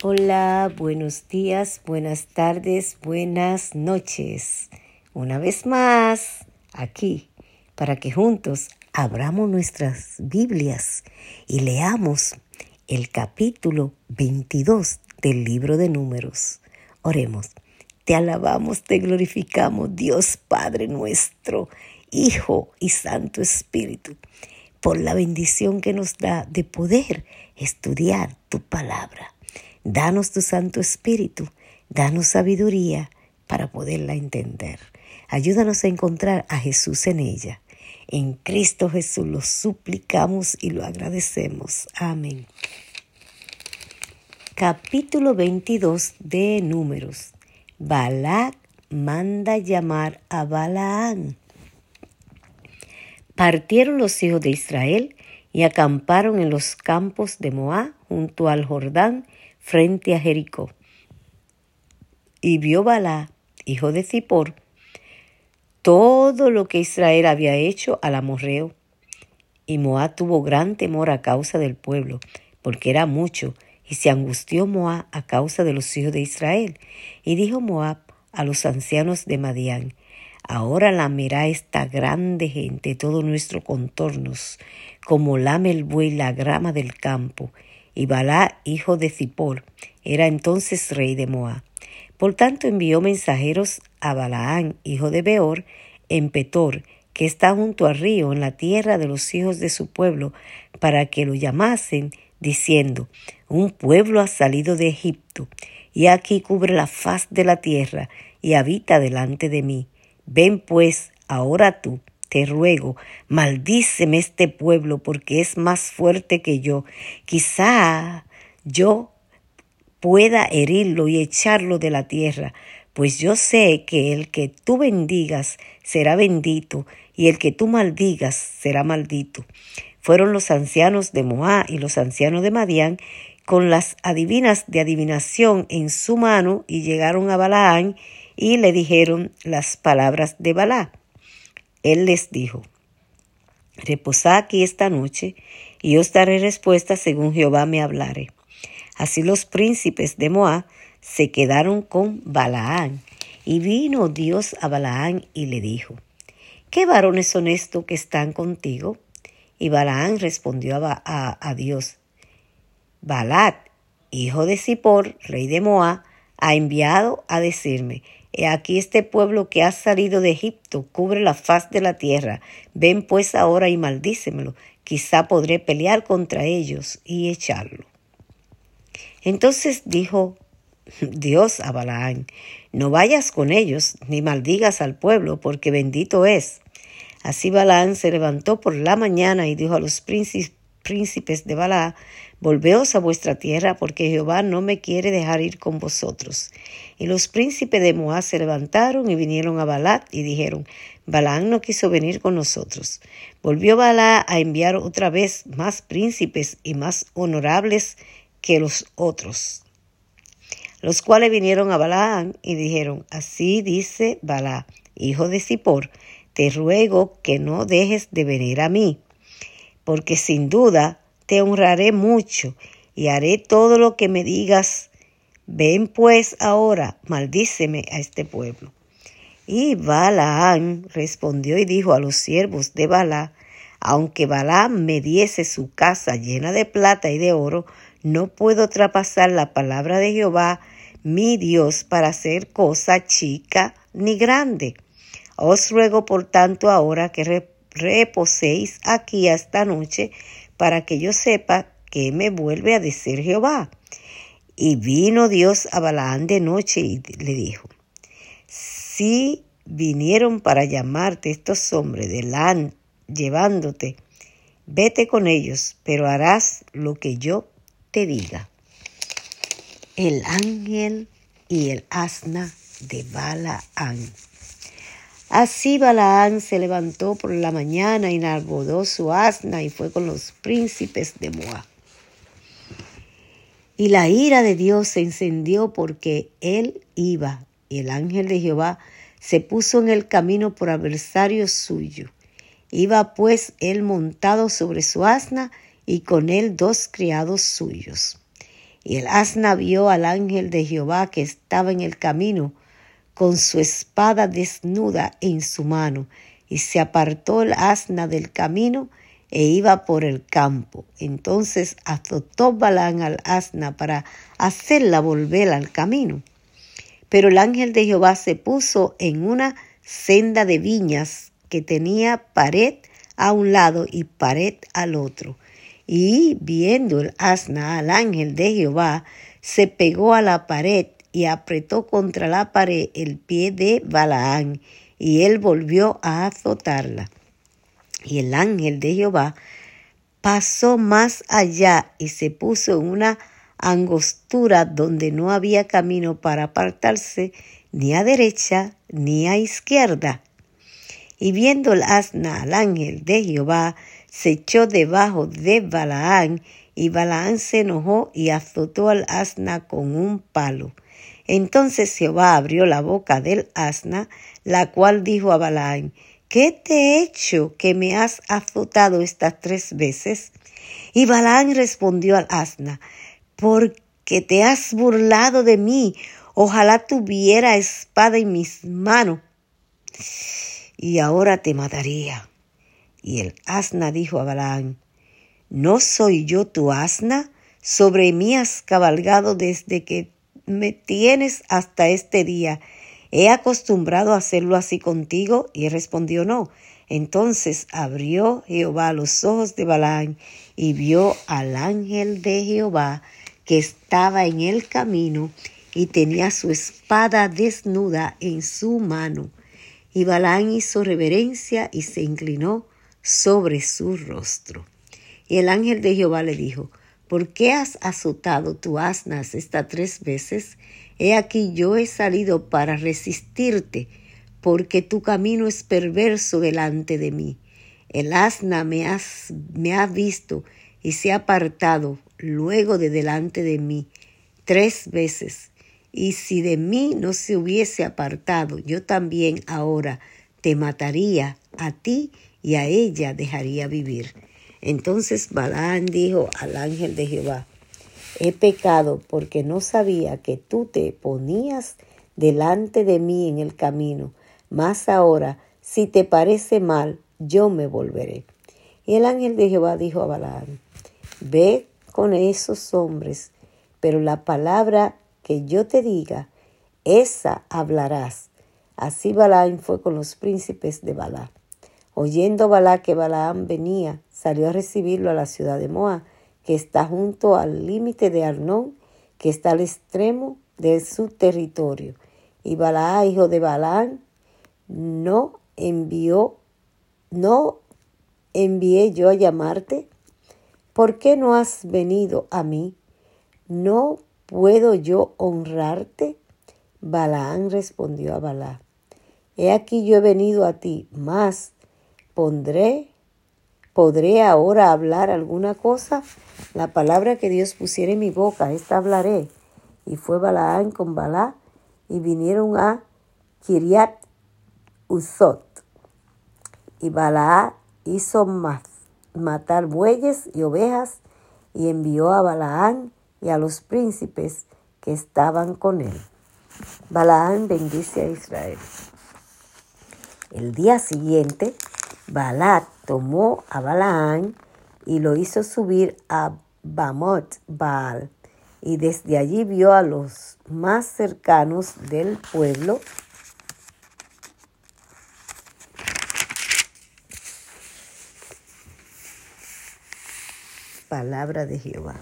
Hola, buenos días, buenas tardes, buenas noches. Una vez más, aquí, para que juntos abramos nuestras Biblias y leamos el capítulo 22 del libro de números. Oremos. Te alabamos, te glorificamos, Dios Padre nuestro, Hijo y Santo Espíritu, por la bendición que nos da de poder estudiar tu palabra. Danos tu Santo Espíritu, danos sabiduría para poderla entender. Ayúdanos a encontrar a Jesús en ella. En Cristo Jesús lo suplicamos y lo agradecemos. Amén. Capítulo 22 de Números. Balac manda llamar a Balaán. Partieron los hijos de Israel y acamparon en los campos de Moab junto al Jordán frente a Jericó. Y vio Balá, hijo de Zippor, todo lo que Israel había hecho al amorreo. Y Moab tuvo gran temor a causa del pueblo, porque era mucho, y se angustió Moab a causa de los hijos de Israel. Y dijo Moab a los ancianos de Madián, Ahora lamerá esta grande gente todo nuestro contornos, como lame el buey la grama del campo, y Balá, hijo de Zippor, era entonces rey de Moab. Por tanto envió mensajeros a Balaán, hijo de Beor, en Petor, que está junto al río, en la tierra de los hijos de su pueblo, para que lo llamasen, diciendo, Un pueblo ha salido de Egipto, y aquí cubre la faz de la tierra, y habita delante de mí. Ven pues ahora tú, te ruego, maldíceme este pueblo porque es más fuerte que yo. Quizá yo pueda herirlo y echarlo de la tierra, pues yo sé que el que tú bendigas será bendito y el que tú maldigas será maldito. Fueron los ancianos de Moab y los ancianos de Madián con las adivinas de adivinación en su mano y llegaron a Balaán y le dijeron las palabras de Balá. Él les dijo, Reposad aquí esta noche, y os daré respuesta según Jehová me hablare. Así los príncipes de Moab se quedaron con Balaán, y vino Dios a Balaán y le dijo, ¿Qué varones son estos que están contigo? Y Balaán respondió a, a, Dios, Balat, hijo de Zippor, rey de Moab, ha enviado a decirme, He aquí este pueblo que ha salido de Egipto cubre la faz de la tierra. Ven pues ahora y maldícemelo. Quizá podré pelear contra ellos y echarlo. Entonces dijo Dios a Balaán, no vayas con ellos, ni maldigas al pueblo, porque bendito es. Así Balaán se levantó por la mañana y dijo a los príncipes de Balaán, Volveos a vuestra tierra, porque Jehová no me quiere dejar ir con vosotros. Y los príncipes de Moab se levantaron y vinieron a Balat y dijeron, Balaán no quiso venir con nosotros. Volvió Balá a enviar otra vez más príncipes y más honorables que los otros, los cuales vinieron a Balaán y dijeron, así dice Balá, hijo de Zippor, te ruego que no dejes de venir a mí, porque sin duda te honraré mucho y haré todo lo que me digas. Ven pues ahora, maldíceme a este pueblo. Y Balaán respondió y dijo a los siervos de Balá, aunque Balaam me diese su casa llena de plata y de oro, no puedo traspasar la palabra de Jehová, mi Dios, para hacer cosa chica ni grande. Os ruego por tanto ahora que reposéis aquí esta noche para que yo sepa que me vuelve a decir Jehová. Y vino Dios a Balaán de noche y le dijo, si vinieron para llamarte estos hombres delante, llevándote, vete con ellos, pero harás lo que yo te diga. El ángel y el asna de Balaán. Así Balaán se levantó por la mañana, y enarbodó su asna y fue con los príncipes de Moab. Y la ira de Dios se encendió porque él iba, y el ángel de Jehová se puso en el camino por adversario suyo. Iba pues él montado sobre su asna y con él dos criados suyos. Y el asna vio al ángel de Jehová que estaba en el camino, con su espada desnuda en su mano, y se apartó el asna del camino e iba por el campo. Entonces azotó Balán al asna para hacerla volver al camino. Pero el ángel de Jehová se puso en una senda de viñas que tenía pared a un lado y pared al otro. Y viendo el asna al ángel de Jehová, se pegó a la pared y apretó contra la pared el pie de Balaán, y él volvió a azotarla. Y el ángel de Jehová pasó más allá y se puso en una angostura donde no había camino para apartarse ni a derecha ni a izquierda. Y viendo el asna al ángel de Jehová, se echó debajo de Balaán, y Balaán se enojó y azotó al asna con un palo. Entonces Jehová abrió la boca del asna, la cual dijo a Balaán, ¿qué te he hecho que me has azotado estas tres veces? Y Balaán respondió al asna, porque te has burlado de mí, ojalá tuviera espada en mis manos, y ahora te mataría. Y el asna dijo a Balaán, ¿no soy yo tu asna? Sobre mí has cabalgado desde que me tienes hasta este día. ¿He acostumbrado a hacerlo así contigo? Y respondió no. Entonces abrió Jehová los ojos de Balaán y vio al ángel de Jehová que estaba en el camino y tenía su espada desnuda en su mano. Y Balaán hizo reverencia y se inclinó sobre su rostro. Y el ángel de Jehová le dijo, ¿Por qué has azotado tu asnas estas tres veces? He aquí yo he salido para resistirte, porque tu camino es perverso delante de mí. El asna me, has, me ha visto y se ha apartado luego de delante de mí tres veces. Y si de mí no se hubiese apartado, yo también ahora te mataría a ti y a ella dejaría vivir. Entonces Balaán dijo al ángel de Jehová, he pecado porque no sabía que tú te ponías delante de mí en el camino, mas ahora, si te parece mal, yo me volveré. Y el ángel de Jehová dijo a Balaán, ve con esos hombres, pero la palabra que yo te diga, esa hablarás. Así Balaán fue con los príncipes de Balá. Oyendo Balá que Balaán venía, salió a recibirlo a la ciudad de Moab, que está junto al límite de Arnón, que está al extremo de su territorio. Y Balá, hijo de Balaán, no envió, no envié yo a llamarte. ¿Por qué no has venido a mí? ¿No puedo yo honrarte? Balaán respondió a Balá, He aquí yo he venido a ti, más pondré, podré ahora hablar alguna cosa. La palabra que Dios pusiera en mi boca, esta hablaré. Y fue Balaán con Balá y vinieron a Kiriat Uzot. Y Balaá hizo matar bueyes y ovejas y envió a Balaán y a los príncipes que estaban con él. Balaán bendice a Israel. El día siguiente, Balat tomó a Balaán y lo hizo subir a Bamot Baal, y desde allí vio a los más cercanos del pueblo palabra de Jehová.